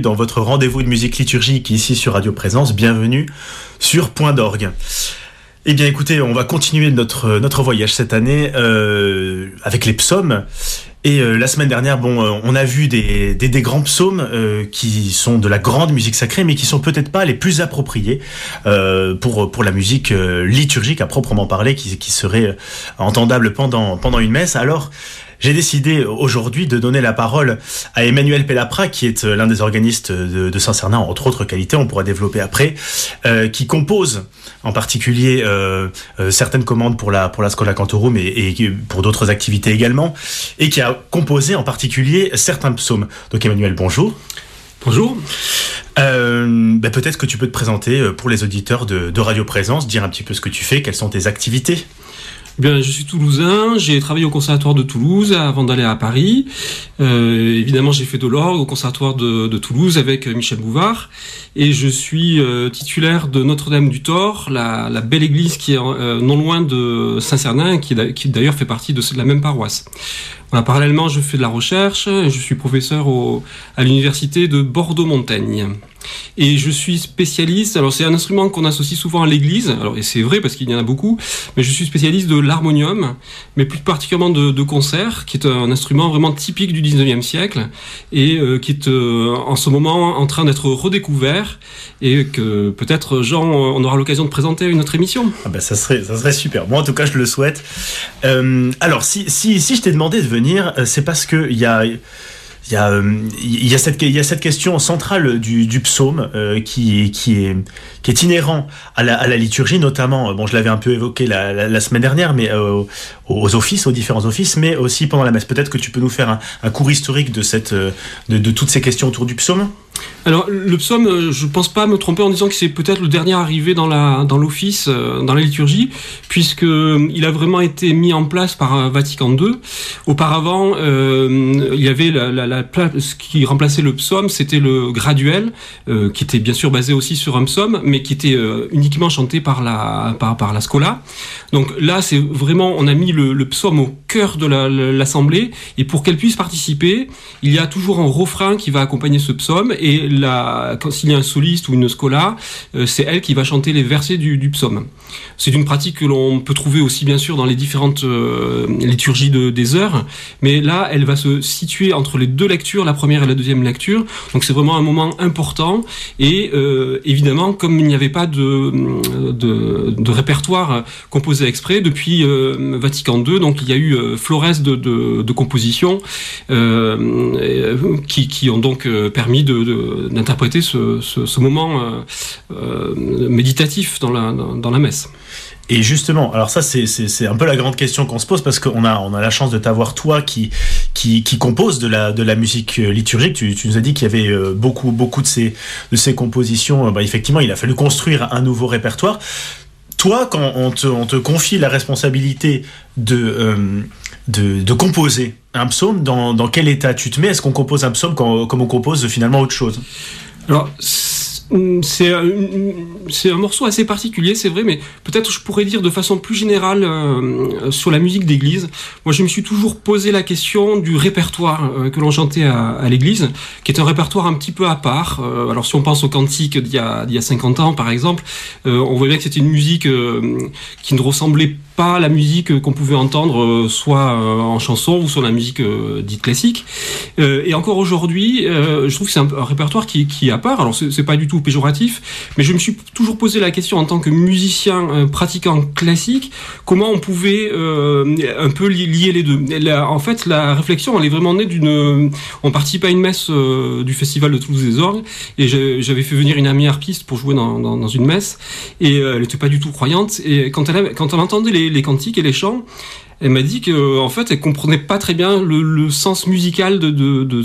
dans votre rendez-vous de musique liturgique ici sur Radio Présence. Bienvenue sur Point d'orgue. Eh bien écoutez, on va continuer notre, notre voyage cette année euh, avec les psaumes. Et euh, la semaine dernière, bon, euh, on a vu des, des, des grands psaumes euh, qui sont de la grande musique sacrée, mais qui sont peut-être pas les plus appropriés euh, pour pour la musique euh, liturgique à proprement parler, qui, qui serait entendable pendant pendant une messe. Alors j'ai décidé aujourd'hui de donner la parole à Emmanuel Pellapra, qui est euh, l'un des organistes de, de Saint-Cernin, entre autres qualités, on pourra développer après, euh, qui compose en particulier euh, euh, certaines commandes pour la, pour la Scola Cantorum et, et pour d'autres activités également, et qui a composé en particulier certains psaumes. Donc Emmanuel, bonjour. Bonjour. Euh, ben peut-être que tu peux te présenter pour les auditeurs de, de Radio Présence, dire un petit peu ce que tu fais, quelles sont tes activités. Bien, je suis toulousain, j'ai travaillé au conservatoire de Toulouse avant d'aller à Paris. Euh, évidemment, j'ai fait de l'orgue au conservatoire de, Toulouse avec Michel Bouvard. Et je suis euh, titulaire de Notre-Dame du Thor, la, belle église qui est euh, non loin de Saint-Cernin, qui d'ailleurs fait partie de la même paroisse. Parallèlement, je fais de la recherche, je suis professeur au, à l'université de Bordeaux-Montaigne. Et je suis spécialiste, alors c'est un instrument qu'on associe souvent à l'église, alors et c'est vrai parce qu'il y en a beaucoup, mais je suis spécialiste de l'harmonium, mais plus particulièrement de, de, concert, qui est un instrument vraiment typique du 19e siècle et euh, qui est euh, en ce moment en train d'être redécouvert et que peut-être Jean, on aura l'occasion de présenter une autre émission. Ah ben ça serait, ça serait super. Moi en tout cas je le souhaite. Euh, alors si, si, si je t'ai demandé de venir, euh, c'est parce que il y a il y, a, il, y a cette, il y a cette question centrale du, psaume euh, qui, qui, est, qui est inhérent à la, liturgie, notamment, bon, je l'avais un peu évoqué la, semaine dernière, mais euh, aux offices, aux différents offices, mais aussi pendant la messe. Peut-être que tu peux nous faire un, cours historique de, cette, de toutes ces questions autour du psaume alors le psaume, je pense pas me tromper en disant que c'est peut-être le dernier arrivé dans l'office, euh, dans la liturgie, puisque il a vraiment été mis en place par Vatican II. Auparavant, euh, il y avait ce qui remplaçait le psaume, c'était le graduel, euh, qui était bien sûr basé aussi sur un psaume, mais qui était euh, uniquement chanté par la par, la scola. Donc là, c'est vraiment on a mis le, psaume au cœur de l'assemblée et pour qu'elle puisse participer, il y a toujours un refrain qui va accompagner ce psaume quand s'il y a un soliste ou une scola, euh, c'est elle qui va chanter les versets du, psaume. C'est une pratique que l'on peut trouver aussi bien sûr dans les différentes euh, liturgies de, des heures, mais là, elle va se situer entre les deux lectures, la première et la deuxième lecture. Donc c'est vraiment un moment important et euh, évidemment, comme il n'y avait pas de, répertoire composé exprès depuis Vatican II, donc il y a eu florès de, compositions qui, ont donc permis de, d'interpréter ce, ce, moment euh, euh, méditatif dans la, dans, la messe. Et justement, alors ça c'est un peu la grande question qu'on se pose parce qu'on a on a la chance de t'avoir toi qui qui, qui compose de la de la musique liturgique. Tu, tu nous as dit qu'il y avait beaucoup beaucoup de ces de ces compositions. Bah, effectivement, il a fallu construire un nouveau répertoire. Toi, quand on te, on te confie la responsabilité de, euh, composer un psaume, dans, quel état tu te mets? Est-ce qu'on compose un psaume comme on compose finalement autre chose? C'est c'est un morceau assez particulier, c'est vrai, mais peut-être je pourrais dire de façon plus générale euh, sur la musique d'église. Moi, je me suis toujours posé la question du répertoire euh, que l'on chantait à, l'église, qui est un répertoire un petit peu à part. Euh, alors, si on pense au cantique d'il y a, d'il y a 50 ans, par exemple, euh, on voit bien que c'était une musique euh, qui ne ressemblait pas la musique qu'on pouvait entendre soit en chanson ou sur la musique dite classique. et encore aujourd'hui, je trouve que c'est un, répertoire qui, qui est. Alors, c'est pas du tout péjoratif, mais je me suis toujours posé la question en tant que musicien euh, pratiquant classique, comment on pouvait euh, un peu lier les deux. En fait, la réflexion, elle est vraiment née d'une... On participe à une messe euh, du Festival de Toulouse des Orgues, et j'avais fait venir une amie harpiste pour jouer dans, une messe, et euh, elle n'était pas du tout croyante, et quand elle entendait les, les cantiques et les chants, elle m'a dit que en fait elle comprenait pas très bien le, sens musical euh, de,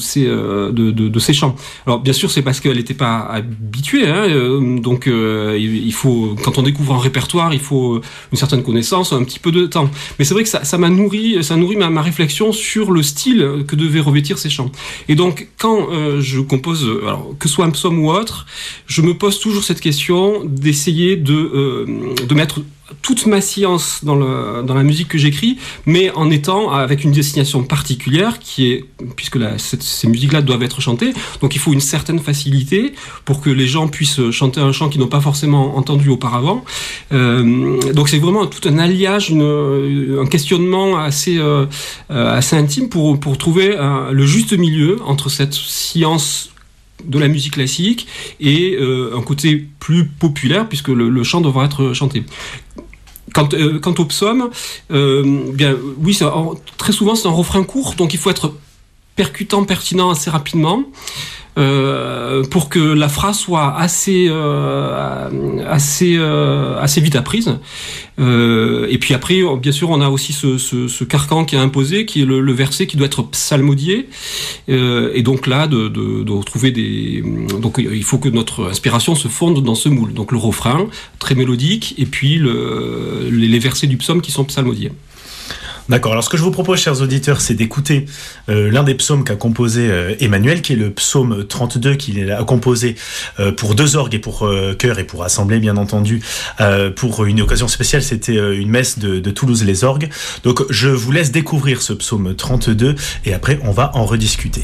ces chants. Alors bien sûr c'est parce qu'elle n'était pas habituée, hein, euh, donc euh, il faut quand on découvre un répertoire il faut une certaine connaissance, un petit peu de temps. Mais c'est vrai que ça ça m'a nourri ça nourrit ma, réflexion sur le style que devaient revêtir ces chants. Et donc quand euh, je compose que ce soit un psaume ou autre, je me pose toujours cette question d'essayer de de mettre toute ma science dans, la musique que j'écris, mais en étant avec une destination particulière qui est, puisque ces musiques-là doivent être chantées, donc il faut une certaine facilité pour que les gens puissent chanter un chant qu'ils n'ont pas forcément entendu auparavant. Euh, donc c'est vraiment tout un alliage, un questionnement assez, euh, assez intime pour trouver le juste milieu entre cette science de la musique classique et euh, un côté plus populaire puisque le, chant devra être chanté. Quant, euh, quant au psaume, euh, bien oui, très souvent c'est un refrain court, donc il faut être percutant, pertinent assez rapidement. Euh, pour que la phrase soit assez euh, assez euh, assez vite apprise. et puis après, bien sûr, on a aussi ce, carcan qui est imposé, qui est le, verset qui doit être psalmodié. et donc là, de, de, retrouver des donc il faut que notre inspiration se fonde dans ce moule. Donc le refrain très mélodique et puis le, les versets du psaume qui sont psalmodiés. D'accord. Alors, ce que je vous propose, chers auditeurs, c'est d'écouter euh, l'un des psaumes qu'a composé euh, Emmanuel, qui est le psaume 32, qu'il a composé euh, pour deux orgues et pour chœur et pour assemblée, bien entendu, pour une occasion spéciale. C'était une messe de, de, Toulouse les orgues. Donc, je vous laisse découvrir ce psaume 32 et après, on va en rediscuter.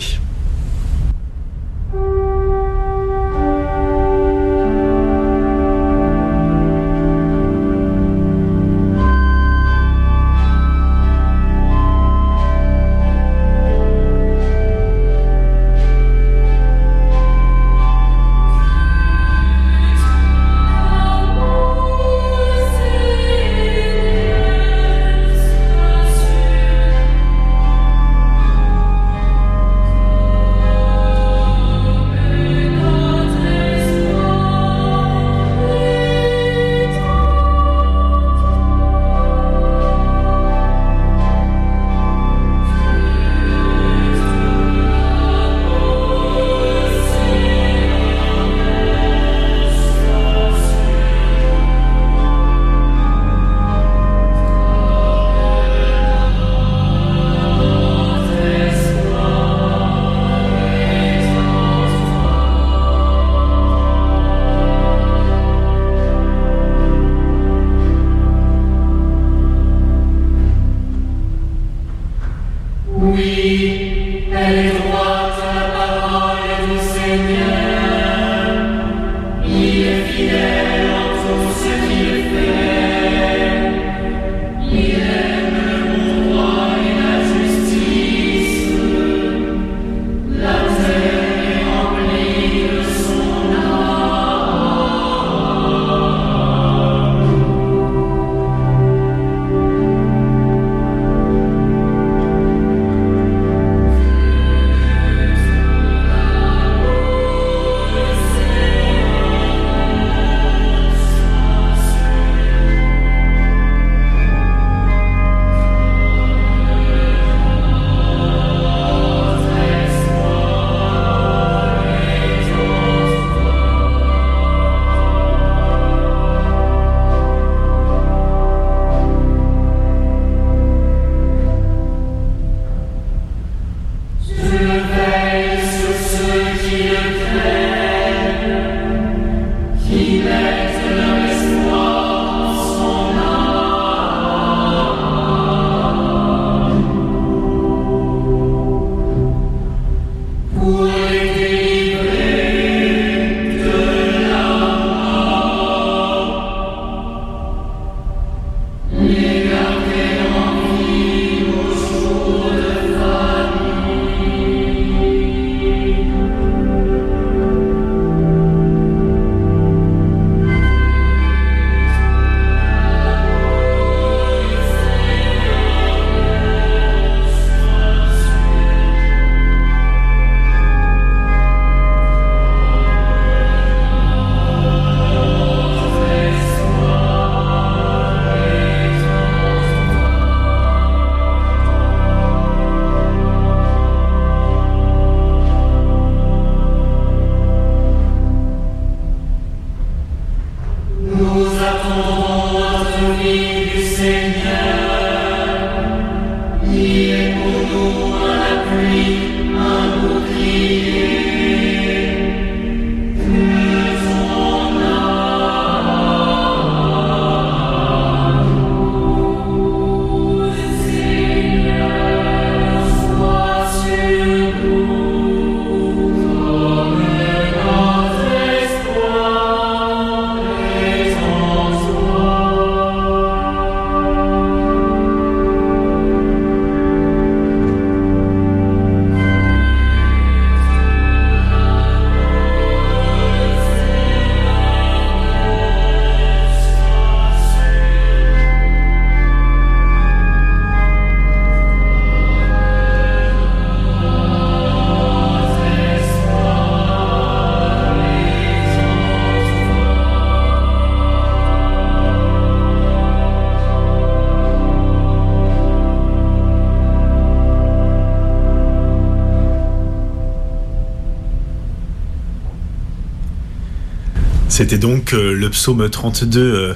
C'était donc euh, le psaume 32 euh,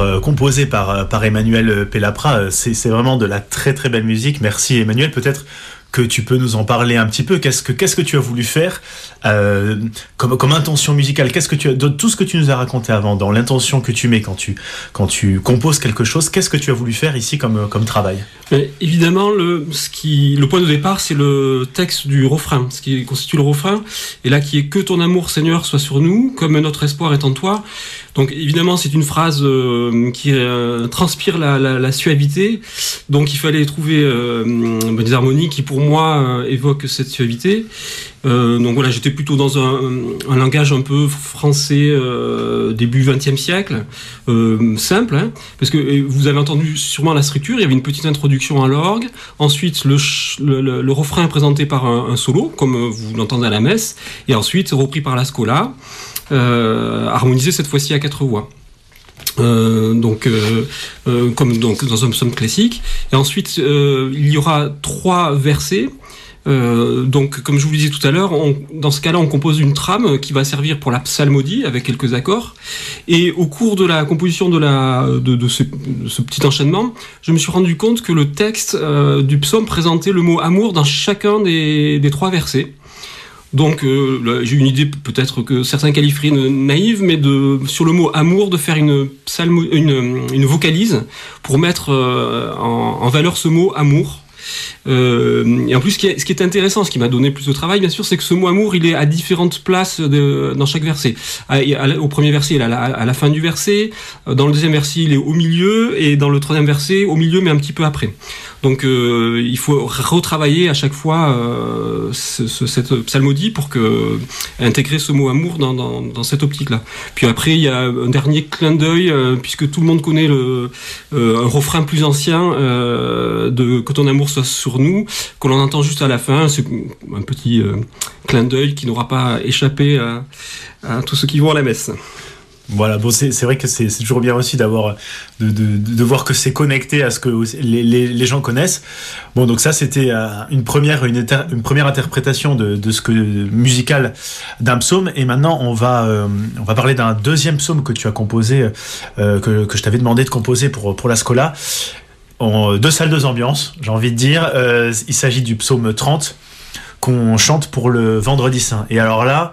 euh, composé par, par Emmanuel Pellapra. C'est vraiment de la très très belle musique. Merci Emmanuel. Peut-être que tu peux nous en parler un petit peu. Qu'est-ce que qu'est-ce que tu as voulu faire euh, comme comme intention musicale? Qu'est-ce que tu as de tout ce que tu nous as raconté avant dans l'intention que tu mets quand tu quand tu composes quelque chose Qu'est-ce que tu as voulu faire ici comme comme travail? Évidemment, le ce qui le point de départ, c'est le texte du refrain, ce qui constitue le refrain, et là qui est que ton amour, Seigneur, soit sur nous, comme notre espoir est en toi. Donc évidemment, c'est une phrase euh, qui euh, transpire la, suavité. Donc il fallait trouver euh, des harmonies qui, pour moi, évoquent cette suavité. Donc voilà, j'étais plutôt dans un, langage un peu français début XXe siècle, simple, hein, parce que vous avez entendu sûrement la structure. Il y avait une petite introduction à l'orgue. Ensuite, le, refrain présenté par un, solo, comme vous l'entendez à la messe, et ensuite repris par la scola harmonisé cette fois-ci à quatre voix. Euh, donc, euh, euh, comme donc dans un psaume classique. Et ensuite, il y aura trois versets. donc, comme je vous le disais tout à l'heure, dans ce cas-là, on compose une trame qui va servir pour la psalmodie avec quelques accords. Et au cours de la composition de, la, de, de, ce, petit enchaînement, je me suis rendu compte que le texte du psaume présentait le mot amour dans chacun des trois versets. Donc euh, j'ai une idée peut-être que certains qualifieraient naïve, mais sur le mot amour, de faire une une, vocalise pour mettre euh, en, valeur ce mot amour. Euh, et en plus, ce qui, est, intéressant, ce qui m'a donné plus de travail, bien sûr, c'est que ce mot amour, il est à différentes places dans chaque verset. Au premier verset, il est à la, fin du verset. Dans le deuxième verset, il est au milieu. Et dans le troisième verset, au milieu, mais un petit peu après. Donc euh, il faut retravailler à chaque fois euh, ce, ce, cette psalmodie pour que intégrer ce mot amour dans, dans, cette optique-là. Puis après il y a un dernier clin d'œil euh, puisque tout le monde connaît le, euh, un refrain plus ancien de que ton amour soit sur nous, que l'on entend juste à la fin. C'est un petit clin d'œil qui n'aura pas échappé à, à tous ceux qui vont à la messe. Voilà, bon, c'est vrai que c'est toujours bien aussi d'avoir de, voir que c'est connecté à ce que les, gens connaissent. Bon, donc ça c'était une première une, première interprétation de, de ce que musical d'un psaume. Et maintenant on va euh, on va parler d'un deuxième psaume que tu as composé euh, que, que je t'avais demandé de composer pour pour la Scola. En, deux salles, deux ambiances, j'ai envie de dire. Euh, il s'agit du psaume 30 qu'on chante pour le Vendredi Saint. Et alors là,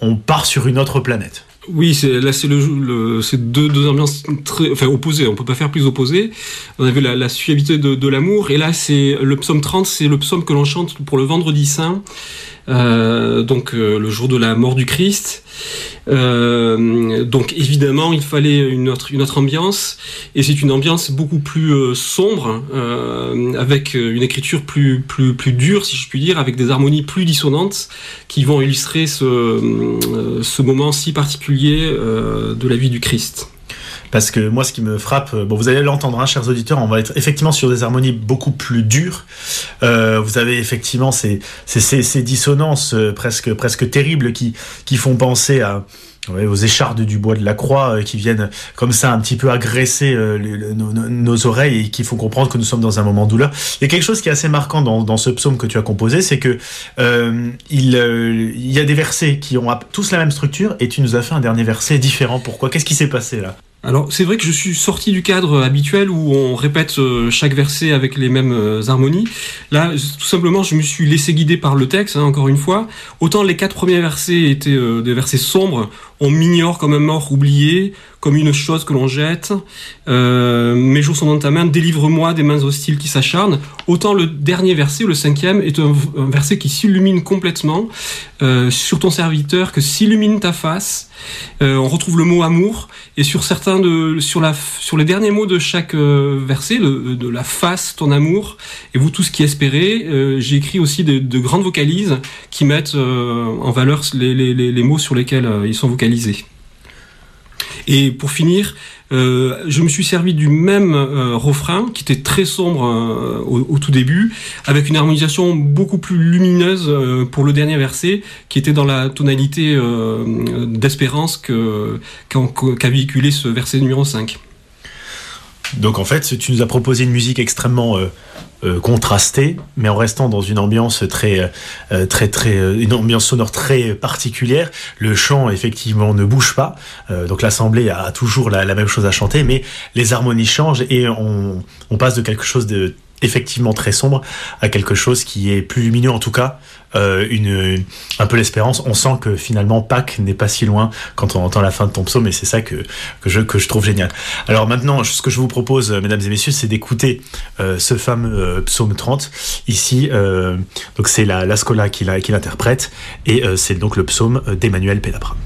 on part sur une autre planète. Oui, c'est là c'est le, le c'est deux, ambiances très enfin opposées. On peut pas faire plus opposées. On avait la, la suavité de, de l'amour et là c'est le psaume 30, c'est le psaume que l'on chante pour le Vendredi Saint. Euh, donc euh, le jour de la mort du Christ. Euh, donc évidemment, il fallait une autre, ambiance, et c'est une ambiance beaucoup plus sombre, avec une écriture plus, plus, plus dure, si je puis dire, avec des harmonies plus dissonantes, qui vont illustrer ce, ce moment si particulier de la vie du Christ parce que moi ce qui me frappe bon vous allez l'entendre hein, chers auditeurs on va être effectivement sur des harmonies beaucoup plus dures euh, vous avez effectivement ces, ces, ces, ces dissonances euh, presque presque terribles qui qui font penser aux échardes du bois de la croix euh, qui viennent comme ça un petit peu agresser euh, nos, oreilles et qui font comprendre que nous sommes dans un moment de douleur. Il y a quelque chose qui est assez marquant dans, ce psaume que tu as composé, c'est que euh, euh, y a des versets qui ont tous la même structure et tu nous as fait un dernier verset différent. Pourquoi? Qu'est-ce qui s'est passé là? Alors c'est vrai que je suis sorti du cadre habituel où on répète euh, chaque verset avec les mêmes euh, harmonies. Là, tout simplement, je me suis laissé guider par le texte, hein, encore une fois. Autant les quatre premiers versets étaient euh, des versets sombres, on m'ignore comme un mort oublié, comme une chose que l'on jette. Euh, mes jours sont dans ta main, délivre-moi des mains hostiles qui s'acharnent. Autant le dernier verset, le cinquième, est un, verset qui s'illumine complètement euh, sur ton serviteur, que s'illumine ta face. Euh, on retrouve le mot amour et sur certains de sur la sur les derniers mots de chaque verset, de la face, ton amour et vous tous qui espérez. J'ai écrit aussi de, de, grandes vocalises qui mettent en valeur les, les, les, mots sur lesquels ils sont vocalisés. Et pour finir, euh, je me suis servi du même euh, refrain qui était très sombre euh, au, tout début, avec une harmonisation beaucoup plus lumineuse pour le dernier verset, qui était dans la tonalité d'espérance qu'a qu véhiculé ce verset numéro 5. Donc en fait, tu nous as proposé une musique extrêmement euh, euh, contrastée, mais en restant dans une ambiance très, euh, très, très, une ambiance sonore très particulière. Le chant effectivement ne bouge pas, donc l'assemblée a toujours la, même chose à chanter, mais les harmonies changent et on, on passe de quelque chose de effectivement très sombre à quelque chose qui est plus lumineux. En tout cas euh, une, un peu l'espérance. On sent que finalement Pâques n'est pas si loin quand on entend la fin de ton psaume et c'est ça que, que, je, que je trouve génial. Alors maintenant ce que je vous propose mesdames et messieurs c'est d'écouter euh, ce fameux euh, psaume 30 ici donc c'est la, la Scola qui l'interprète et c'est donc le psaume d'Emmanuel Pédapra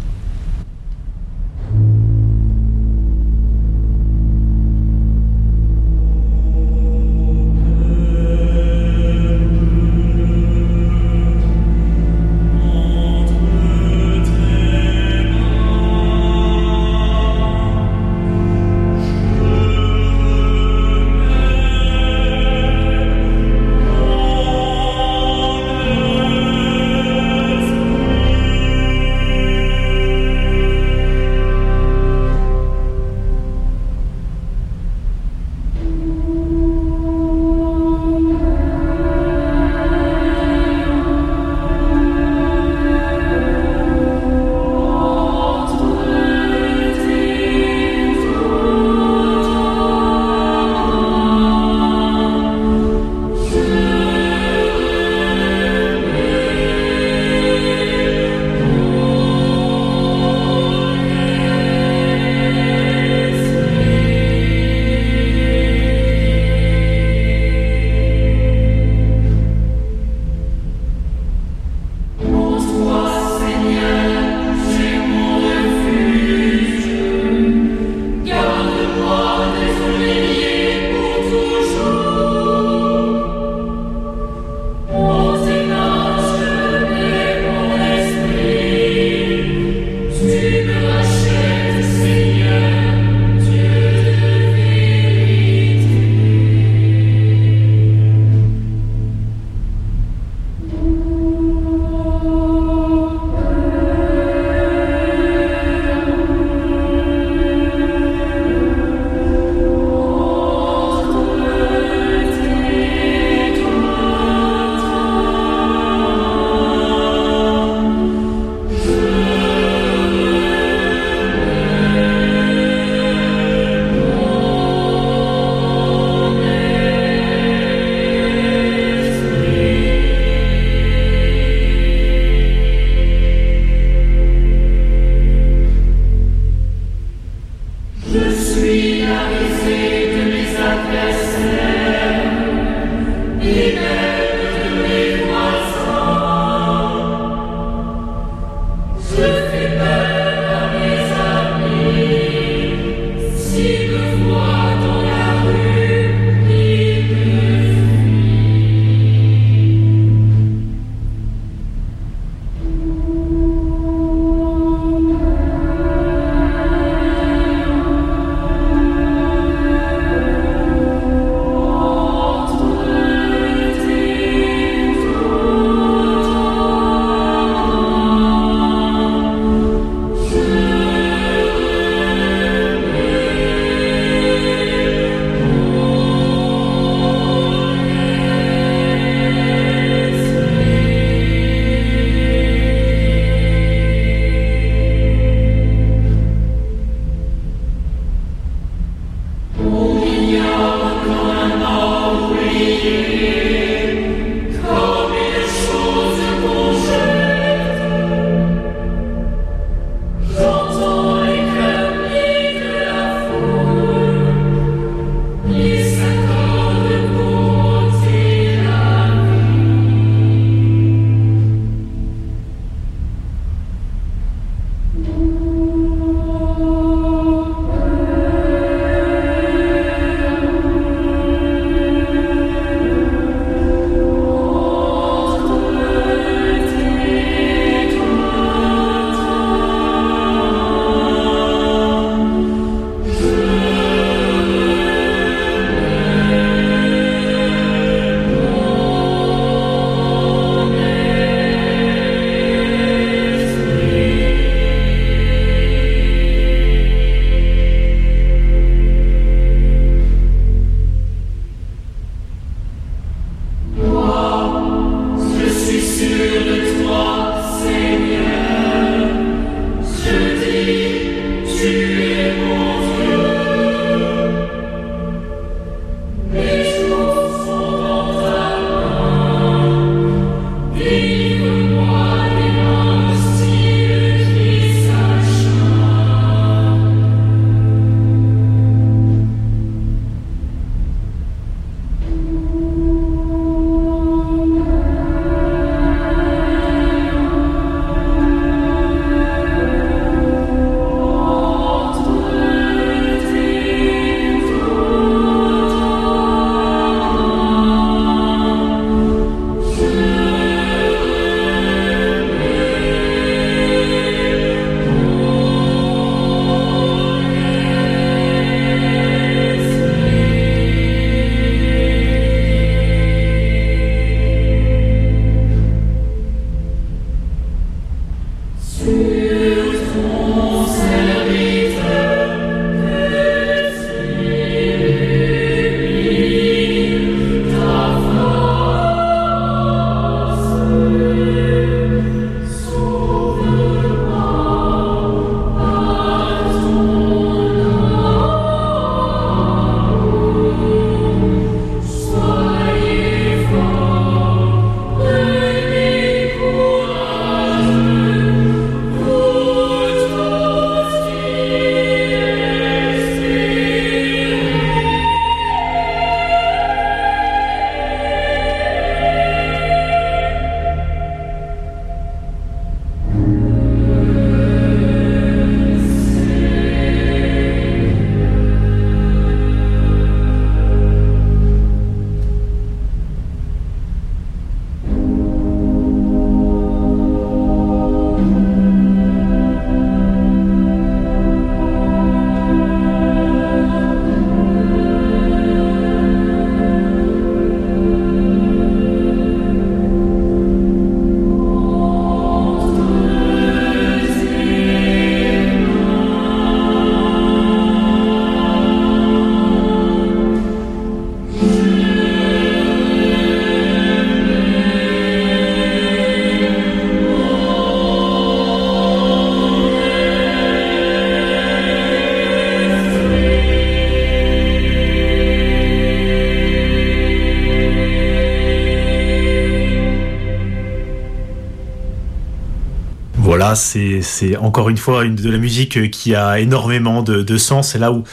c'est encore une fois de la musique euh, qui a énormément de, sens. C'est là où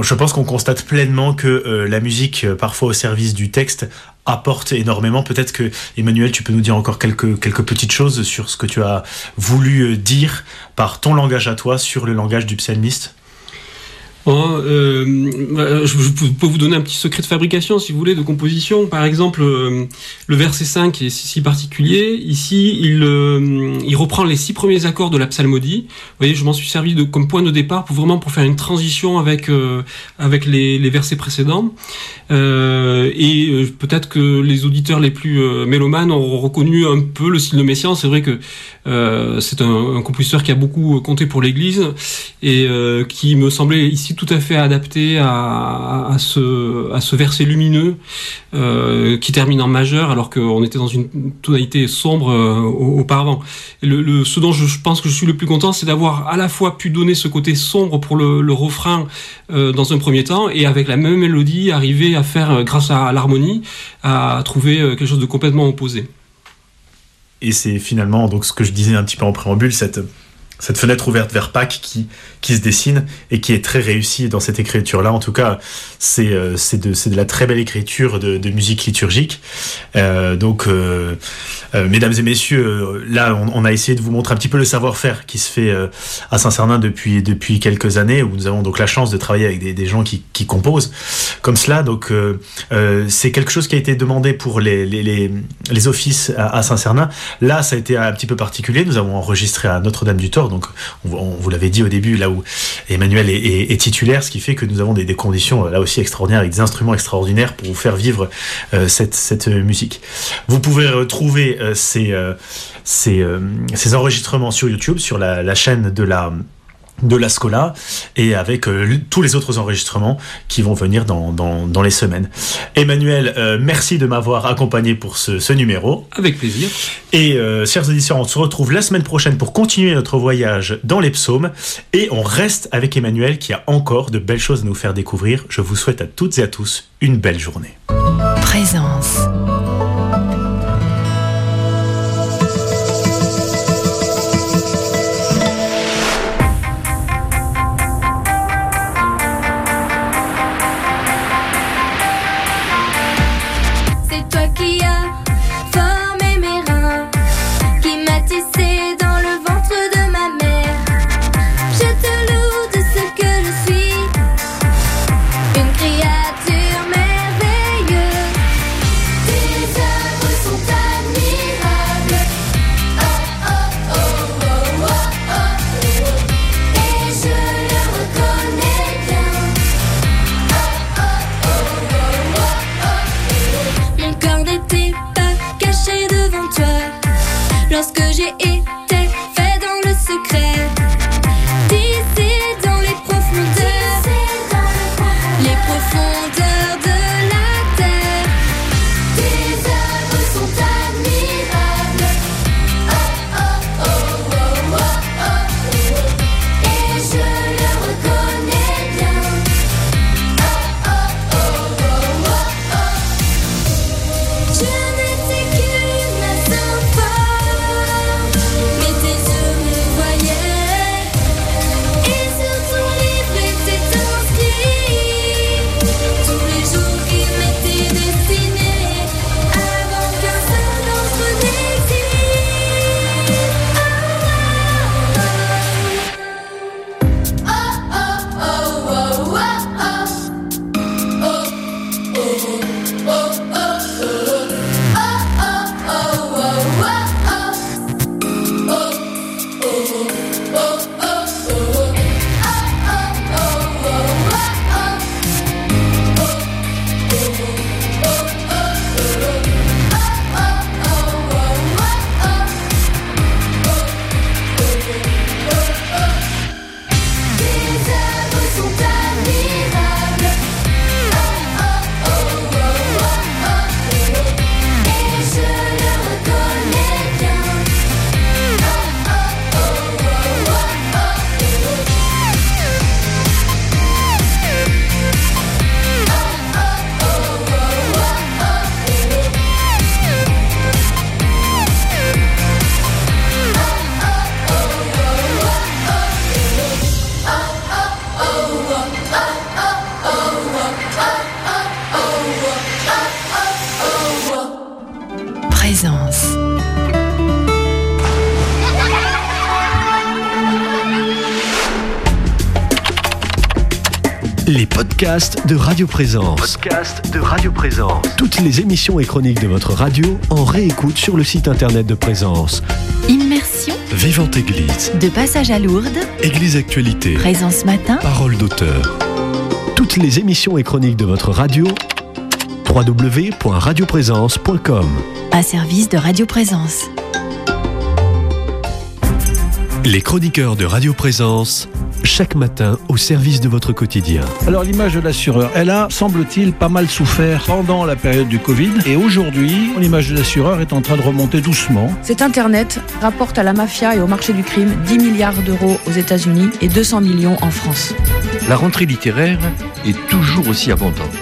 je pense qu'on constate pleinement que euh, la musique, euh, parfois au service du texte, apporte énormément. Peut-être que Emmanuel, tu peux nous dire encore quelques, quelques petites choses sur ce que tu as voulu dire par ton langage à toi sur le langage du psalmiste? Oh, euh, je, peux vous donner un petit secret de fabrication, si vous voulez, de composition. Par exemple, euh, le verset 5 est si particulier. Ici, il, euh, il reprend les six premiers accords de la psalmodie. Vous voyez, je m'en suis servi comme point de départ pour vraiment pour faire une transition avec, avec les, versets précédents. et peut-être que les auditeurs les plus mélomanes ont reconnu un peu le style de Messiaen. C'est vrai que c'est un, compositeur qui a beaucoup compté pour l'Église et qui me semblait ici tout à fait adapté à, à, ce, à verset lumineux euh, qui termine en majeur alors qu'on était dans une tonalité sombre euh, auparavant. le, ce dont je, pense que je suis le plus content, c'est d'avoir à la fois pu donner ce côté sombre pour le, refrain euh, dans un premier temps et avec la même mélodie arriver à faire, grâce à, l'harmonie, à trouver quelque chose de complètement opposé. Et c'est finalement donc ce que je disais un petit peu en préambule, cette cette fenêtre ouverte vers Pâques qui, qui se dessine et qui est très réussie dans cette écriture-là. En tout cas, c'est euh, de, de la très belle écriture de, musique liturgique. Euh, donc, euh, mesdames et messieurs, là, on, a essayé de vous montrer un petit peu le savoir-faire qui se fait à Saint-Cernin depuis, depuis quelques années, où nous avons donc la chance de travailler avec des, des gens qui, qui, composent comme cela. Donc, c'est quelque chose qui a été demandé pour les, les, les, offices à, à Saint-Cernin. Là, ça a été un petit peu particulier. Nous avons enregistré à Notre-Dame-du-Tort donc, on, vous l'avait dit au début, là où Emmanuel est, titulaire, ce qui fait que nous avons des, conditions là aussi extraordinaires, avec des instruments extraordinaires pour vous faire vivre euh, cette, musique. Vous pouvez retrouver euh, euh, ces, enregistrements sur YouTube, sur la chaîne de la de la Scola et avec euh, tous les autres enregistrements qui vont venir dans, dans, les semaines. Emmanuel, euh, merci de m'avoir accompagné pour ce, numéro. Avec plaisir. Et euh, chers auditeurs, on se retrouve la semaine prochaine pour continuer notre voyage dans les psaumes et on reste avec Emmanuel qui a encore de belles choses à nous faire découvrir. Je vous souhaite à toutes et à tous une belle journée. Présence. Podcast de Radio Présence. Podcast de Radio Présence. Toutes les émissions et chroniques de votre radio en réécoute sur le site internet de Présence. Immersion. Vivante Église. De passage à Lourdes. Église Actualité. Présence matin. Parole d'auteur. Toutes les émissions et chroniques de votre radio www.radioprésence.com. Un service de Radio Présence. Les chroniqueurs de Radio Présence chaque matin au service de votre quotidien. Alors l'image de l'assureur, elle a, semble-t-il, pas mal souffert pendant la période du Covid et aujourd'hui, l'image de l'assureur est en train de remonter doucement. Cet Internet rapporte à la mafia et au marché du crime 10 milliards d'euros aux États-Unis et 200 millions en France. La rentrée littéraire est toujours aussi abondante.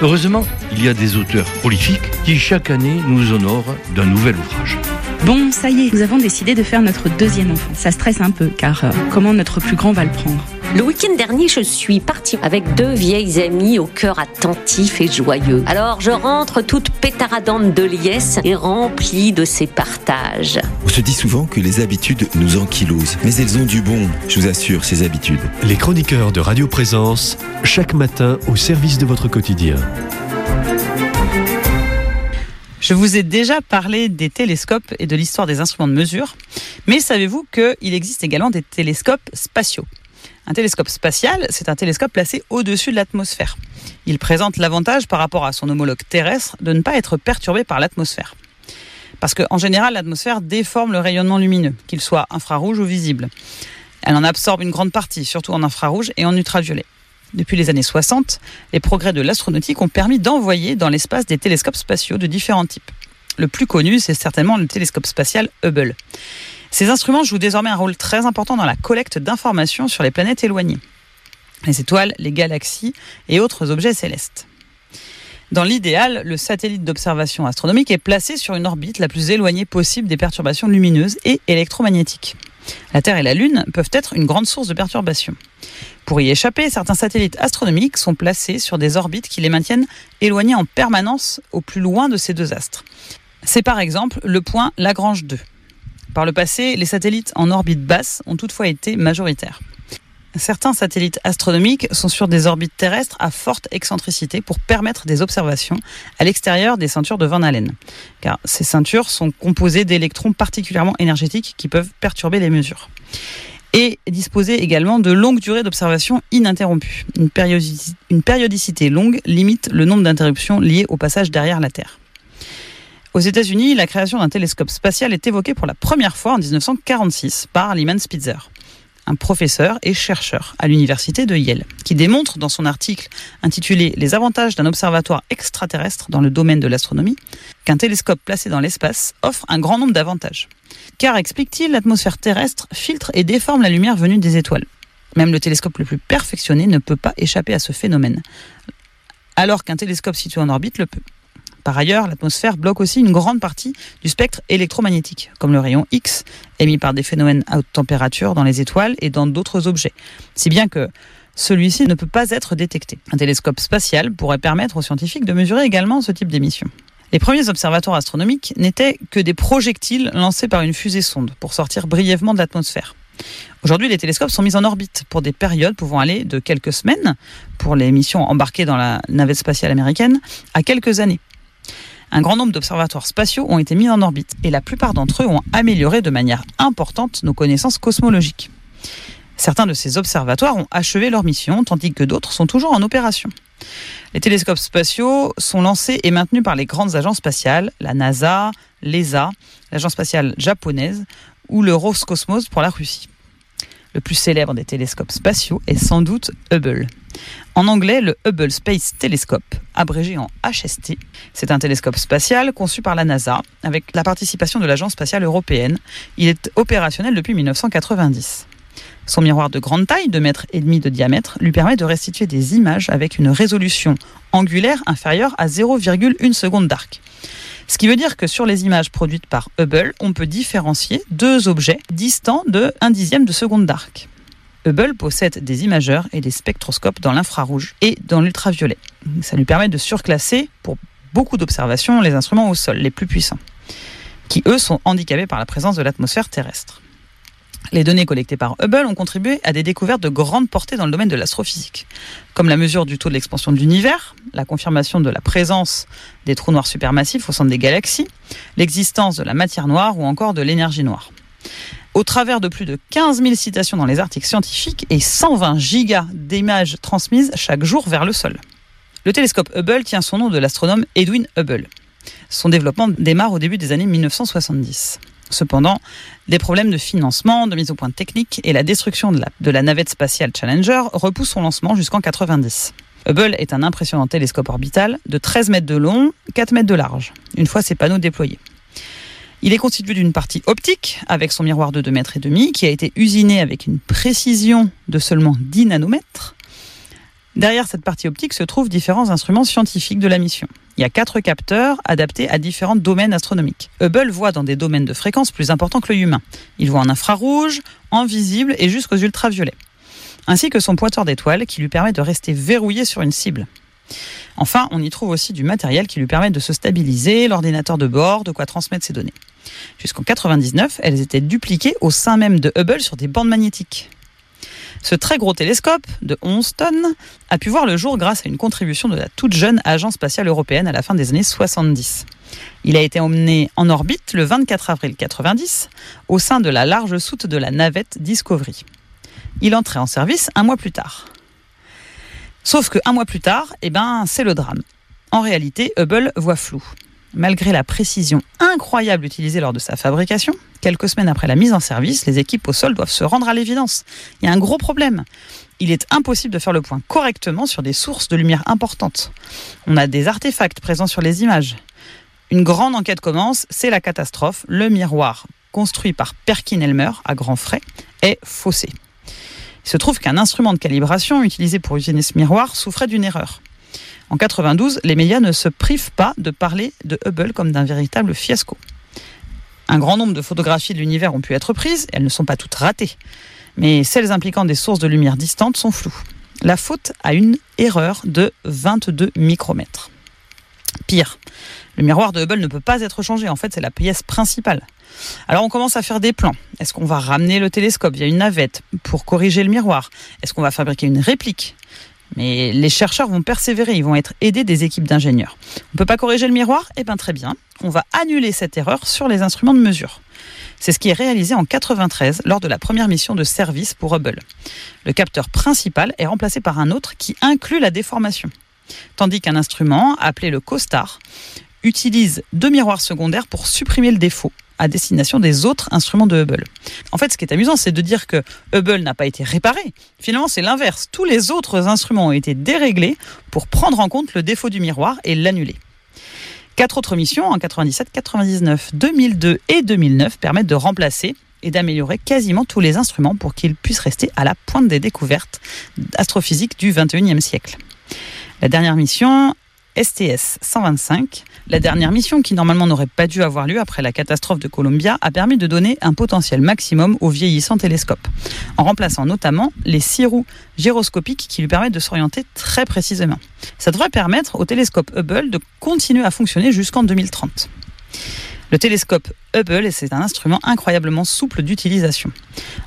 Heureusement, il y a des auteurs prolifiques qui chaque année nous honorent d'un nouvel ouvrage. Bon, ça y est, nous avons décidé de faire notre deuxième enfant. Ça stresse un peu, car euh, comment notre plus grand va le prendre le week-end dernier, je suis partie avec deux vieilles amies au cœur attentif et joyeux. Alors je rentre toute pétaradante de liesse et remplie de ces partages. On se dit souvent que les habitudes nous ankylosent, mais elles ont du bon, je vous assure, ces habitudes. Les chroniqueurs de Radio Présence, chaque matin au service de votre quotidien. Je vous ai déjà parlé des télescopes et de l'histoire des instruments de mesure, mais savez-vous qu'il existe également des télescopes spatiaux? Un télescope spatial, c'est un télescope placé au-dessus de l'atmosphère. Il présente l'avantage par rapport à son homologue terrestre de ne pas être perturbé par l'atmosphère. Parce qu'en général, l'atmosphère déforme le rayonnement lumineux, qu'il soit infrarouge ou visible. Elle en absorbe une grande partie, surtout en infrarouge et en ultraviolet. Depuis les années 60, les progrès de l'astronautique ont permis d'envoyer dans l'espace des télescopes spatiaux de différents types. Le plus connu, c'est certainement le télescope spatial Hubble. Ces instruments jouent désormais un rôle très important dans la collecte d'informations sur les planètes éloignées, les étoiles, les galaxies et autres objets célestes. Dans l'idéal, le satellite d'observation astronomique est placé sur une orbite la plus éloignée possible des perturbations lumineuses et électromagnétiques. La Terre et la Lune peuvent être une grande source de perturbations. Pour y échapper, certains satellites astronomiques sont placés sur des orbites qui les maintiennent éloignés en permanence au plus loin de ces deux astres. C'est par exemple le point Lagrange 2. Par le passé, les satellites en orbite basse ont toutefois été majoritaires. Certains satellites astronomiques sont sur des orbites terrestres à forte excentricité pour permettre des observations à l'extérieur des ceintures de Van Allen. Car ces ceintures sont composées d'électrons particulièrement énergétiques qui peuvent perturber les mesures. Et disposer également de longues durées d'observation ininterrompues. Une, périodicité, une périodicité longue limite le nombre d'interruptions liées au passage derrière la Terre. Aux États-Unis, la création d'un télescope spatial est évoquée pour la première fois en 1946 par Lyman Spitzer un professeur et chercheur à l'université de Yale, qui démontre dans son article intitulé Les avantages d'un observatoire extraterrestre dans le domaine de l'astronomie qu'un télescope placé dans l'espace offre un grand nombre d'avantages. Car, explique-t-il, l'atmosphère terrestre filtre et déforme la lumière venue des étoiles. Même le télescope le plus perfectionné ne peut pas échapper à ce phénomène, alors qu'un télescope situé en orbite le peut. Par ailleurs, l'atmosphère bloque aussi une grande partie du spectre électromagnétique, comme le rayon X, émis par des phénomènes à haute température dans les étoiles et dans d'autres objets. Si bien que celui-ci ne peut pas être détecté. Un télescope spatial pourrait permettre aux scientifiques de mesurer également ce type d'émission. Les premiers observatoires astronomiques n'étaient que des projectiles lancés par une fusée sonde pour sortir brièvement de l'atmosphère. Aujourd'hui, les télescopes sont mis en orbite pour des périodes pouvant aller de quelques semaines, pour les missions embarquées dans la navette spatiale américaine, à quelques années un grand nombre d'observatoires spatiaux ont été mis en orbite et la plupart d'entre eux ont amélioré de manière importante nos connaissances cosmologiques. Certains de ces observatoires ont achevé leur mission, tandis que d'autres sont toujours en opération. Les télescopes spatiaux sont lancés et maintenus par les grandes agences spatiales, la NASA, l'ESA, l'agence spatiale japonaise ou le Roscosmos pour la Russie. Le plus célèbre des télescopes spatiaux est sans doute Hubble. En anglais, le Hubble Space Telescope, abrégé en HST. C'est un télescope spatial conçu par la NASA avec la participation de l'Agence spatiale européenne. Il est opérationnel depuis 1990. Son miroir de grande taille, 2 mètres et demi de diamètre, lui permet de restituer des images avec une résolution angulaire inférieure à 0,1 seconde d'arc. Ce qui veut dire que sur les images produites par Hubble, on peut différencier deux objets distants de 1 dixième de seconde d'arc. Hubble possède des imageurs et des spectroscopes dans l'infrarouge et dans l'ultraviolet. Ça lui permet de surclasser pour beaucoup d'observations les instruments au sol, les plus puissants, qui eux sont handicapés par la présence de l'atmosphère terrestre. Les données collectées par Hubble ont contribué à des découvertes de grande portée dans le domaine de l'astrophysique, comme la mesure du taux de l'expansion de l'univers, la confirmation de la présence des trous noirs supermassifs au centre des galaxies, l'existence de la matière noire ou encore de l'énergie noire. Au travers de plus de 15 000 citations dans les articles scientifiques et 120 gigas d'images transmises chaque jour vers le sol. Le télescope Hubble tient son nom de l'astronome Edwin Hubble. Son développement démarre au début des années 1970. Cependant, des problèmes de financement, de mise au point technique et la destruction de la, de la navette spatiale Challenger repoussent son lancement jusqu'en 90. Hubble est un impressionnant télescope orbital de 13 mètres de long, 4 mètres de large, une fois ses panneaux déployés. Il est constitué d'une partie optique avec son miroir de 2 mètres et demi qui a été usiné avec une précision de seulement 10 nanomètres. Derrière cette partie optique se trouvent différents instruments scientifiques de la mission. Il y a quatre capteurs adaptés à différents domaines astronomiques. Hubble voit dans des domaines de fréquence plus importants que l'œil humain. Il voit en infrarouge, en visible et jusqu'aux ultraviolets. Ainsi que son pointeur d'étoiles qui lui permet de rester verrouillé sur une cible. Enfin, on y trouve aussi du matériel qui lui permet de se stabiliser, l'ordinateur de bord, de quoi transmettre ses données. Jusqu'en 99, elles étaient dupliquées au sein même de Hubble sur des bandes magnétiques. Ce très gros télescope de 11 tonnes a pu voir le jour grâce à une contribution de la toute jeune Agence spatiale européenne à la fin des années 70. Il a été emmené en orbite le 24 avril 90 au sein de la large soute de la navette Discovery. Il entrait en service un mois plus tard. Sauf que un mois plus tard, eh ben, c'est le drame. En réalité, Hubble voit flou. Malgré la précision incroyable utilisée lors de sa fabrication, quelques semaines après la mise en service, les équipes au sol doivent se rendre à l'évidence. Il y a un gros problème. Il est impossible de faire le point correctement sur des sources de lumière importantes. On a des artefacts présents sur les images. Une grande enquête commence, c'est la catastrophe. Le miroir, construit par Perkin-Elmer à grands frais, est faussé. Il se trouve qu'un instrument de calibration utilisé pour usiner ce miroir souffrait d'une erreur. En 92, les médias ne se privent pas de parler de Hubble comme d'un véritable fiasco. Un grand nombre de photographies de l'univers ont pu être prises, elles ne sont pas toutes ratées, mais celles impliquant des sources de lumière distantes sont floues. La faute a une erreur de 22 micromètres. Pire, le miroir de Hubble ne peut pas être changé, en fait c'est la pièce principale. Alors on commence à faire des plans. Est-ce qu'on va ramener le télescope via une navette pour corriger le miroir? Est-ce qu'on va fabriquer une réplique? Mais les chercheurs vont persévérer, ils vont être aidés des équipes d'ingénieurs. On ne peut pas corriger le miroir? Eh bien très bien, on va annuler cette erreur sur les instruments de mesure. C'est ce qui est réalisé en 93 lors de la première mission de service pour Hubble. Le capteur principal est remplacé par un autre qui inclut la déformation. Tandis qu'un instrument, appelé le COSTAR, utilise deux miroirs secondaires pour supprimer le défaut à destination des autres instruments de Hubble. En fait, ce qui est amusant, c'est de dire que Hubble n'a pas été réparé. Finalement, c'est l'inverse. Tous les autres instruments ont été déréglés pour prendre en compte le défaut du miroir et l'annuler. Quatre autres missions en 97, 99, 2002 et 2009 permettent de remplacer et d'améliorer quasiment tous les instruments pour qu'ils puissent rester à la pointe des découvertes astrophysiques du 21e siècle. La dernière mission STS 125, la dernière mission qui normalement n'aurait pas dû avoir lieu après la catastrophe de Columbia, a permis de donner un potentiel maximum au vieillissant télescope, en remplaçant notamment les six roues gyroscopiques qui lui permettent de s'orienter très précisément. Ça devrait permettre au télescope Hubble de continuer à fonctionner jusqu'en 2030. Le télescope Hubble, c'est un instrument incroyablement souple d'utilisation.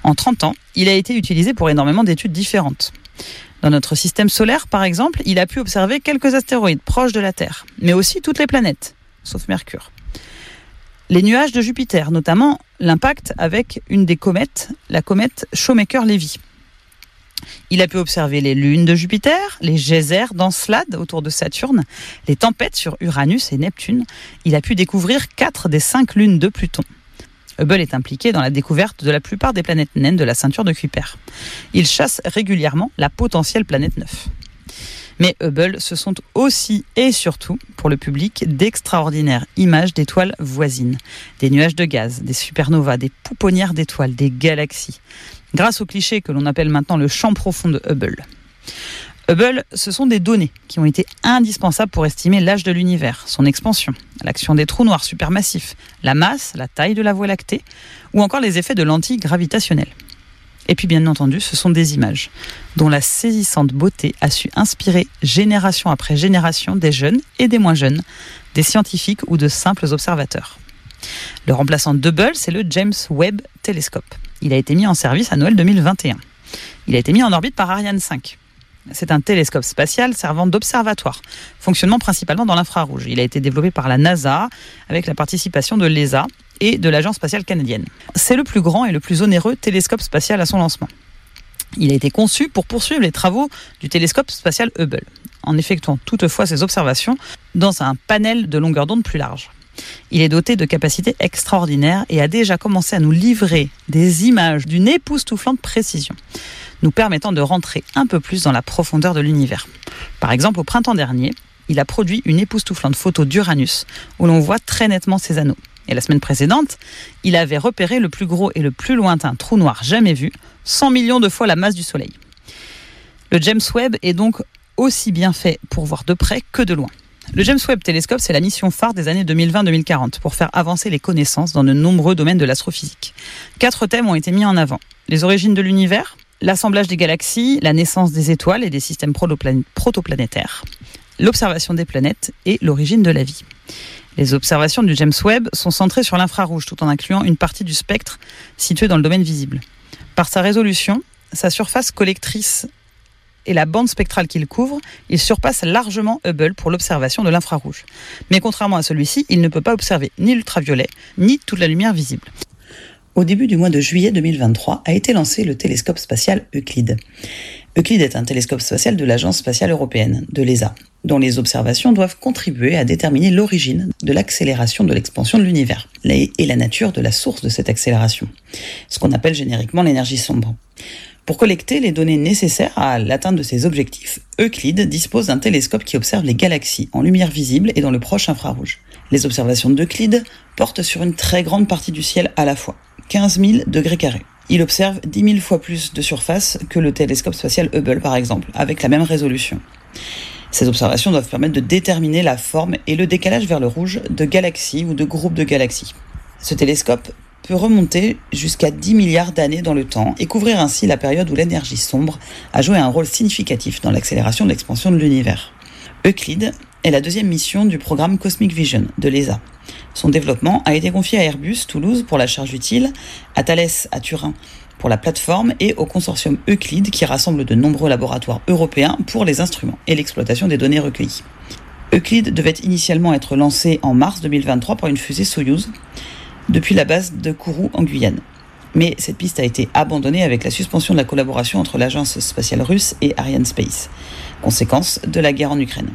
En 30 ans, il a été utilisé pour énormément d'études différentes. Dans notre système solaire, par exemple, il a pu observer quelques astéroïdes proches de la Terre, mais aussi toutes les planètes, sauf Mercure. Les nuages de Jupiter, notamment l'impact avec une des comètes, la comète Shoemaker-Levy. Il a pu observer les lunes de Jupiter, les geysers d'Encelade autour de Saturne, les tempêtes sur Uranus et Neptune. Il a pu découvrir quatre des cinq lunes de Pluton. Hubble est impliqué dans la découverte de la plupart des planètes naines de la ceinture de Kuiper. Il chasse régulièrement la potentielle planète 9. Mais Hubble, ce sont aussi et surtout, pour le public, d'extraordinaires images d'étoiles voisines. Des nuages de gaz, des supernovas, des pouponnières d'étoiles, des galaxies. Grâce au cliché que l'on appelle maintenant le champ profond de Hubble. Hubble, ce sont des données qui ont été indispensables pour estimer l'âge de l'univers, son expansion, l'action des trous noirs supermassifs, la masse, la taille de la Voie lactée, ou encore les effets de lentilles gravitationnelles. Et puis bien entendu, ce sont des images dont la saisissante beauté a su inspirer génération après génération des jeunes et des moins jeunes, des scientifiques ou de simples observateurs. Le remplaçant d'Hubble, c'est le James Webb Telescope. Il a été mis en service à Noël 2021. Il a été mis en orbite par Ariane 5. C'est un télescope spatial servant d'observatoire, fonctionnement principalement dans l'infrarouge. Il a été développé par la NASA avec la participation de l'ESA et de l'Agence spatiale canadienne. C'est le plus grand et le plus onéreux télescope spatial à son lancement. Il a été conçu pour poursuivre les travaux du télescope spatial Hubble, en effectuant toutefois ses observations dans un panel de longueur d'onde plus large. Il est doté de capacités extraordinaires et a déjà commencé à nous livrer des images d'une époustouflante précision, nous permettant de rentrer un peu plus dans la profondeur de l'univers. Par exemple, au printemps dernier, il a produit une époustouflante photo d'Uranus où l'on voit très nettement ses anneaux. Et la semaine précédente, il avait repéré le plus gros et le plus lointain trou noir jamais vu, 100 millions de fois la masse du Soleil. Le James Webb est donc aussi bien fait pour voir de près que de loin. Le James Webb Telescope, c'est la mission phare des années 2020-2040 pour faire avancer les connaissances dans de nombreux domaines de l'astrophysique. Quatre thèmes ont été mis en avant. Les origines de l'univers, l'assemblage des galaxies, la naissance des étoiles et des systèmes protoplanétaires, l'observation des planètes et l'origine de la vie. Les observations du James Webb sont centrées sur l'infrarouge tout en incluant une partie du spectre situé dans le domaine visible. Par sa résolution, sa surface collectrice et la bande spectrale qu'il couvre, il surpasse largement Hubble pour l'observation de l'infrarouge. Mais contrairement à celui-ci, il ne peut pas observer ni l'ultraviolet, ni toute la lumière visible. Au début du mois de juillet 2023 a été lancé le télescope spatial Euclide. Euclide est un télescope spatial de l'Agence spatiale européenne, de l'ESA, dont les observations doivent contribuer à déterminer l'origine de l'accélération de l'expansion de l'univers et la nature de la source de cette accélération, ce qu'on appelle génériquement l'énergie sombre. Pour collecter les données nécessaires à l'atteinte de ces objectifs, Euclide dispose d'un télescope qui observe les galaxies en lumière visible et dans le proche infrarouge. Les observations d'Euclide portent sur une très grande partie du ciel à la fois, 15 000 degrés carrés. Il observe 10 000 fois plus de surface que le télescope spatial Hubble par exemple, avec la même résolution. Ces observations doivent permettre de déterminer la forme et le décalage vers le rouge de galaxies ou de groupes de galaxies. Ce télescope peut remonter jusqu'à 10 milliards d'années dans le temps et couvrir ainsi la période où l'énergie sombre a joué un rôle significatif dans l'accélération de l'expansion de l'univers. Euclide est la deuxième mission du programme Cosmic Vision de l'ESA. Son développement a été confié à Airbus Toulouse pour la charge utile, à Thales à Turin pour la plateforme et au consortium Euclide qui rassemble de nombreux laboratoires européens pour les instruments et l'exploitation des données recueillies. Euclide devait initialement être lancé en mars 2023 par une fusée Soyuz depuis la base de Kourou en Guyane. Mais cette piste a été abandonnée avec la suspension de la collaboration entre l'agence spatiale russe et Ariane Space, conséquence de la guerre en Ukraine.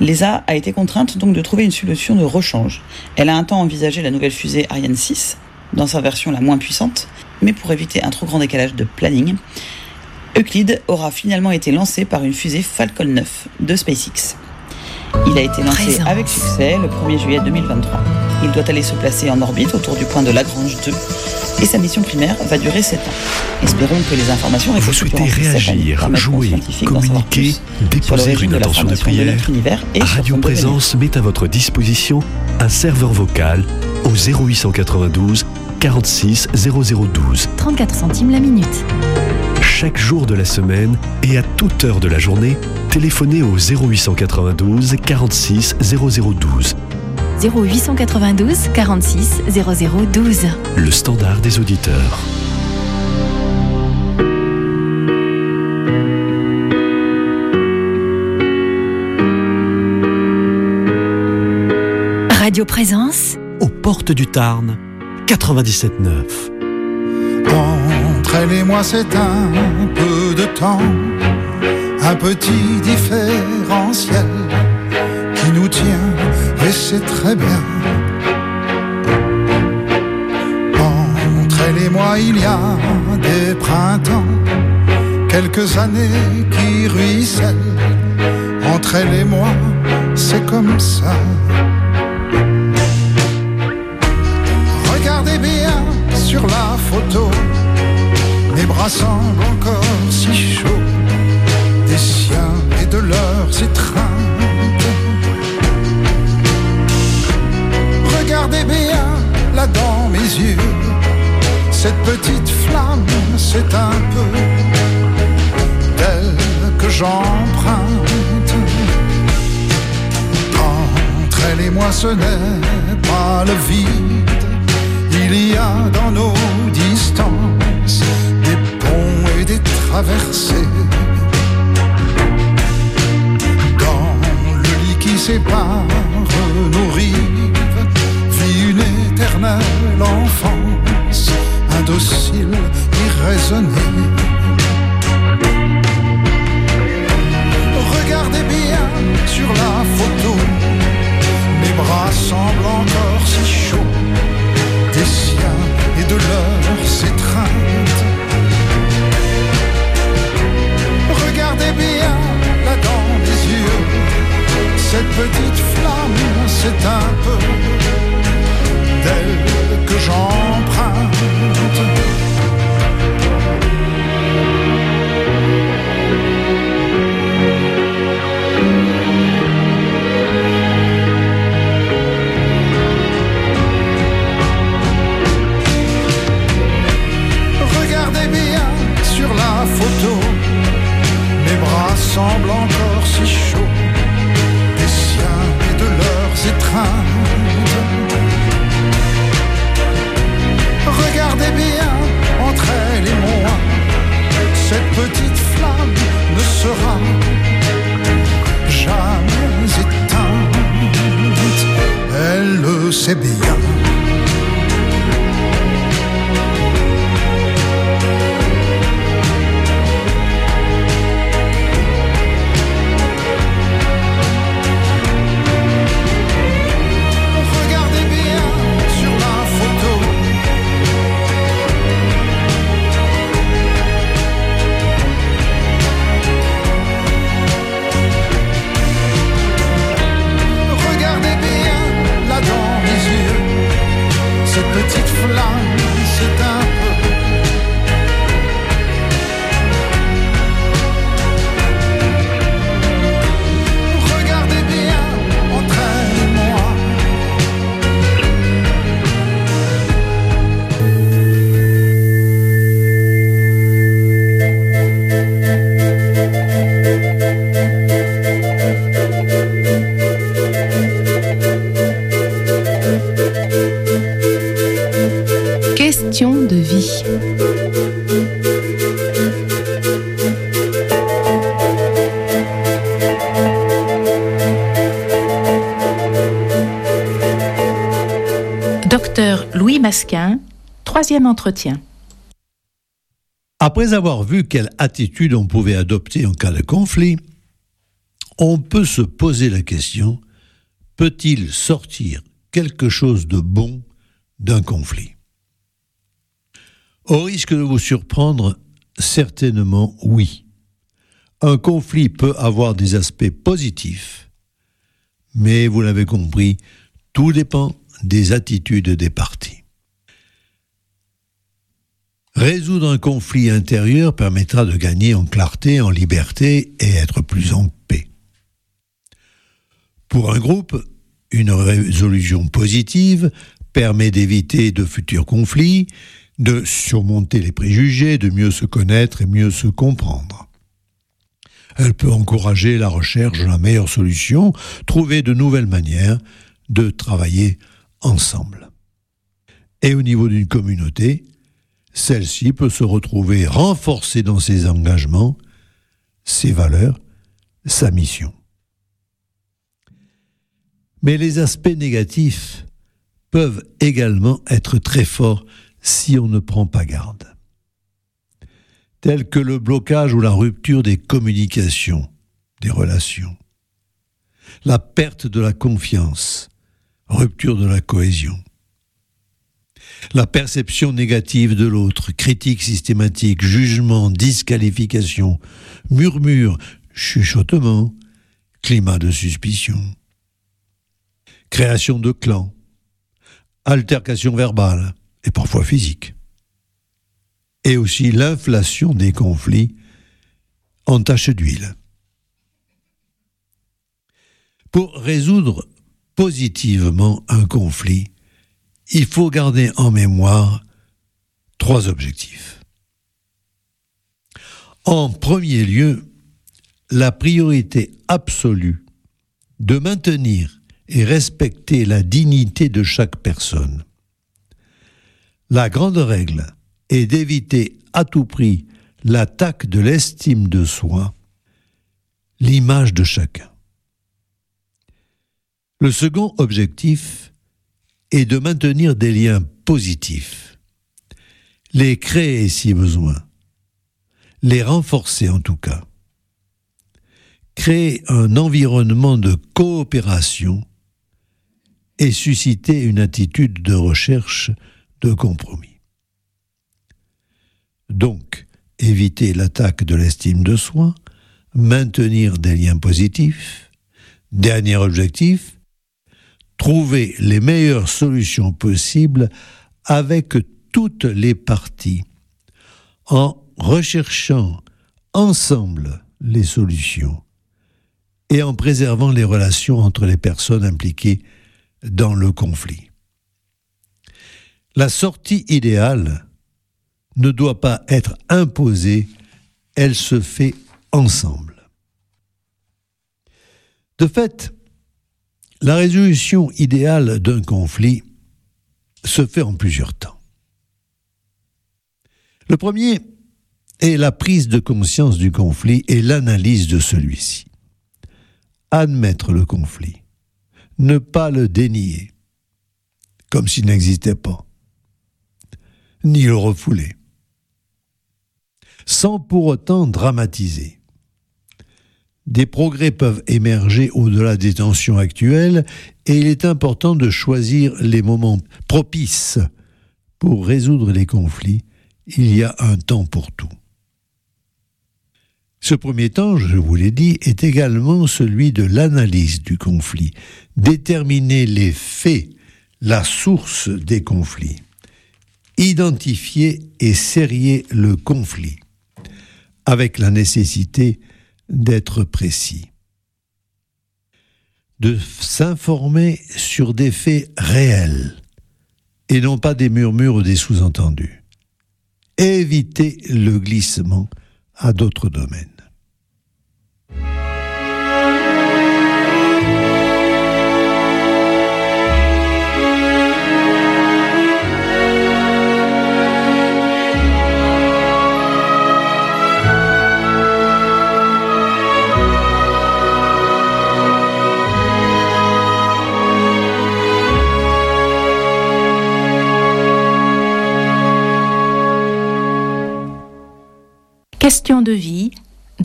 L'ESA a été contrainte donc de trouver une solution de rechange. Elle a un temps envisagé la nouvelle fusée Ariane 6, dans sa version la moins puissante, mais pour éviter un trop grand décalage de planning, Euclide aura finalement été lancé par une fusée Falcon 9 de SpaceX. Il a été lancé avec succès le 1er juillet 2023. Il doit aller se placer en orbite autour du point de Lagrange 2 et sa mission primaire va durer 7 ans. Espérons que les informations Vous souhaitez réagir, jouer, communiquer, déposer une intention de prière Radio Présence met à votre disposition un serveur vocal au 0892 46 0012. 34 centimes la minute. Chaque jour de la semaine et à toute heure de la journée, téléphonez au 0892 46 0012. 0892 46 0012. Le standard des auditeurs. Radio Présence. Aux portes du Tarn, 97.9. Entre elle et moi, c'est un peu temps, un petit différentiel qui nous tient et c'est très bien. Entre elle et moi, il y a des printemps, quelques années qui ruissellent. Entre elle et moi, c'est comme ça. Regardez bien sur la photo, mes bras semblent encore si chauds, des siens et de leurs étreintes. Regardez bien là dans mes yeux, cette petite flamme, c'est un peu d'elle que j'emprunte. Entre elle et moi, ce n'est pas le vide. Il y a dans nos distances des ponts et des traversées. Dans le lit qui sépare nos rives, éternelle enfance, indocile, irraisonnée. Regardez bien sur la photo, mes bras semblent encore si chauds, des siens et de leurs Troisième entretien. Après avoir vu quelle attitude on pouvait adopter en cas de conflit, on peut se poser la question, peut-il sortir quelque chose de bon d'un conflit? Au risque de vous surprendre, certainement oui. Un conflit peut avoir des aspects positifs, mais vous l'avez compris, tout dépend des attitudes des parties. Résoudre un conflit intérieur permettra de gagner en clarté, en liberté et être plus en paix. Pour un groupe, une résolution positive permet d'éviter de futurs conflits, de surmonter les préjugés, de mieux se connaître et mieux se comprendre. Elle peut encourager la recherche de la meilleure solution, trouver de nouvelles manières de travailler ensemble. Et au niveau d'une communauté, celle-ci peut se retrouver renforcée dans ses engagements, ses valeurs, sa mission. Mais les aspects négatifs peuvent également être très forts si on ne prend pas garde. tels que le blocage ou la rupture des communications, des relations, la perte de la confiance, rupture de la cohésion, la perception négative de l'autre, critique systématique, jugement, disqualification, murmure, chuchotement, climat de suspicion, création de clans, altercation verbale et parfois physique, et aussi l'inflation des conflits en tache d'huile. Pour résoudre positivement un conflit, il faut garder en mémoire trois objectifs. En premier lieu, la priorité absolue de maintenir et respecter la dignité de chaque personne. La grande règle est d'éviter à tout prix l'attaque de l'estime de soi, l'image de chacun. Le second objectif est de maintenir des liens positifs, les créer si besoin, les renforcer en tout cas, créer un environnement de coopération et susciter une attitude de recherche de compromis. Donc, éviter l'attaque de l'estime de soi, maintenir des liens positifs. Dernier objectif, trouver les meilleures solutions possibles avec toutes les parties, en recherchant ensemble les solutions et en préservant les relations entre les personnes impliquées dans le conflit. La sortie idéale ne doit pas être imposée, elle se fait ensemble. De fait, la résolution idéale d'un conflit se fait en plusieurs temps. Le premier est la prise de conscience du conflit et l'analyse de celui-ci. Admettre le conflit, ne pas le dénier, comme s'il n'existait pas, ni le refouler, sans pour autant dramatiser. Des progrès peuvent émerger au-delà des tensions actuelles et il est important de choisir les moments propices pour résoudre les conflits. Il y a un temps pour tout. Ce premier temps, je vous l'ai dit, est également celui de l'analyse du conflit, déterminer les faits, la source des conflits, identifier et serrer le conflit, avec la nécessité d'être précis, de s'informer sur des faits réels et non pas des murmures ou des sous-entendus, éviter le glissement à d'autres domaines.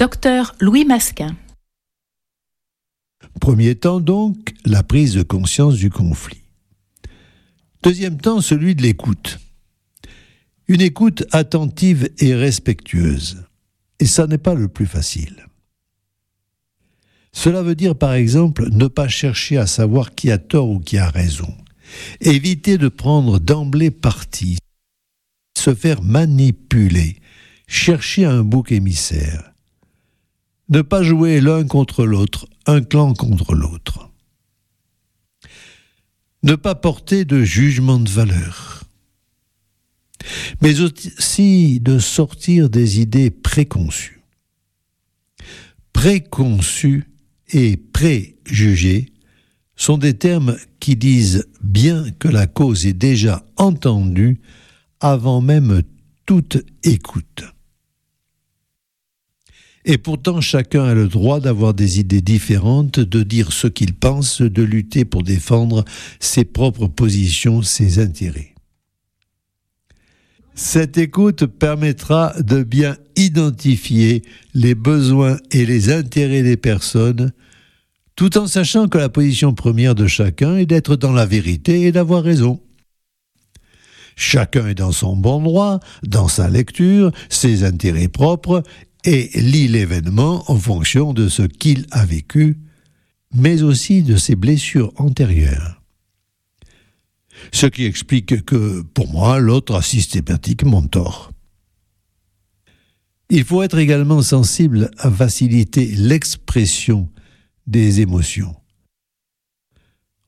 Docteur Louis Masquin. Premier temps donc, la prise de conscience du conflit. Deuxième temps, celui de l'écoute. Une écoute attentive et respectueuse. Et ça n'est pas le plus facile. Cela veut dire par exemple ne pas chercher à savoir qui a tort ou qui a raison. Éviter de prendre d'emblée parti. Se faire manipuler chercher un bouc émissaire. Ne pas jouer l'un contre l'autre, un clan contre l'autre. Ne pas porter de jugement de valeur. Mais aussi de sortir des idées préconçues. Préconçus et préjugés sont des termes qui disent bien que la cause est déjà entendue avant même toute écoute. Et pourtant, chacun a le droit d'avoir des idées différentes, de dire ce qu'il pense, de lutter pour défendre ses propres positions, ses intérêts. Cette écoute permettra de bien identifier les besoins et les intérêts des personnes, tout en sachant que la position première de chacun est d'être dans la vérité et d'avoir raison. Chacun est dans son bon droit, dans sa lecture, ses intérêts propres, et lit l'événement en fonction de ce qu'il a vécu, mais aussi de ses blessures antérieures. Ce qui explique que, pour moi, l'autre a systématiquement tort. Il faut être également sensible à faciliter l'expression des émotions.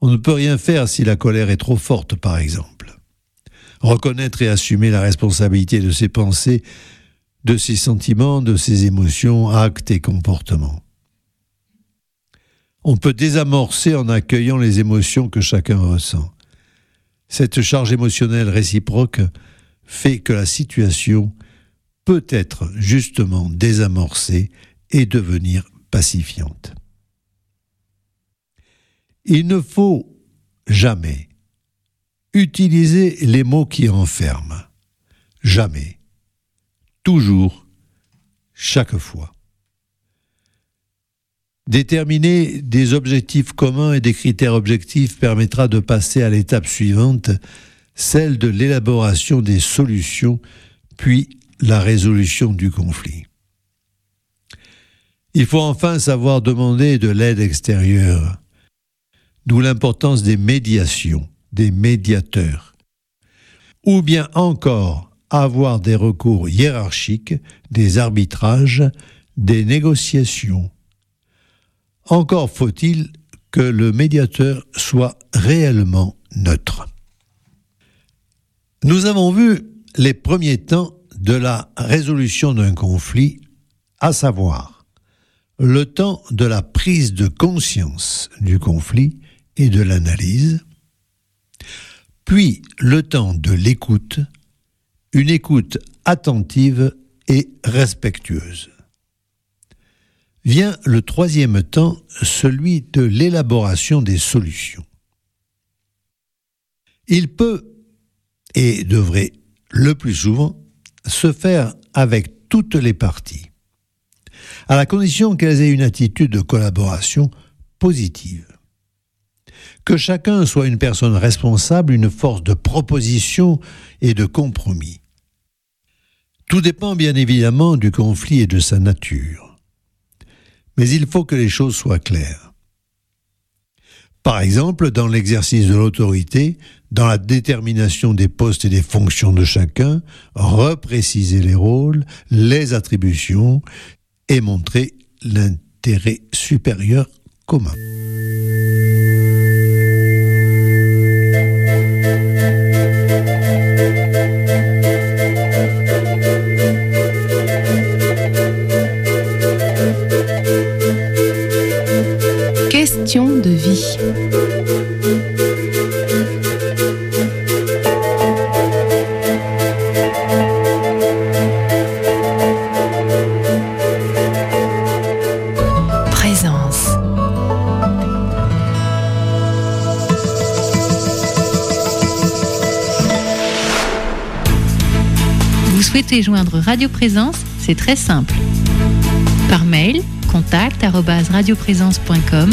On ne peut rien faire si la colère est trop forte, par exemple. Reconnaître et assumer la responsabilité de ses pensées, de ses sentiments, de ses émotions, actes et comportements. On peut désamorcer en accueillant les émotions que chacun ressent. Cette charge émotionnelle réciproque fait que la situation peut être justement désamorcée et devenir pacifiante. Il ne faut jamais utiliser les mots qui enferment. Jamais. Toujours. Chaque fois. Déterminer des objectifs communs et des critères objectifs permettra de passer à l'étape suivante, celle de l'élaboration des solutions, puis la résolution du conflit. Il faut enfin savoir demander de l'aide extérieure, d'où l'importance des médiations, des médiateurs, ou bien encore avoir des recours hiérarchiques, des arbitrages, des négociations. Encore faut-il que le médiateur soit réellement neutre. Nous avons vu les premiers temps de la résolution d'un conflit, à savoir le temps de la prise de conscience du conflit et de l'analyse, puis le temps de l'écoute, une écoute attentive et respectueuse. Vient le troisième temps, celui de l'élaboration des solutions. Il peut, et devrait le plus souvent, se faire avec toutes les parties, à la condition qu'elles aient une attitude de collaboration positive. Que chacun soit une personne responsable, une force de proposition et de compromis. Tout dépend bien évidemment du conflit et de sa nature. Mais il faut que les choses soient claires. Par exemple, dans l'exercice de l'autorité, dans la détermination des postes et des fonctions de chacun, repréciser les rôles, les attributions et montrer l'intérêt supérieur commun. Joindre Radio Présence C'est très simple. Par mail, contact@radioprésence.com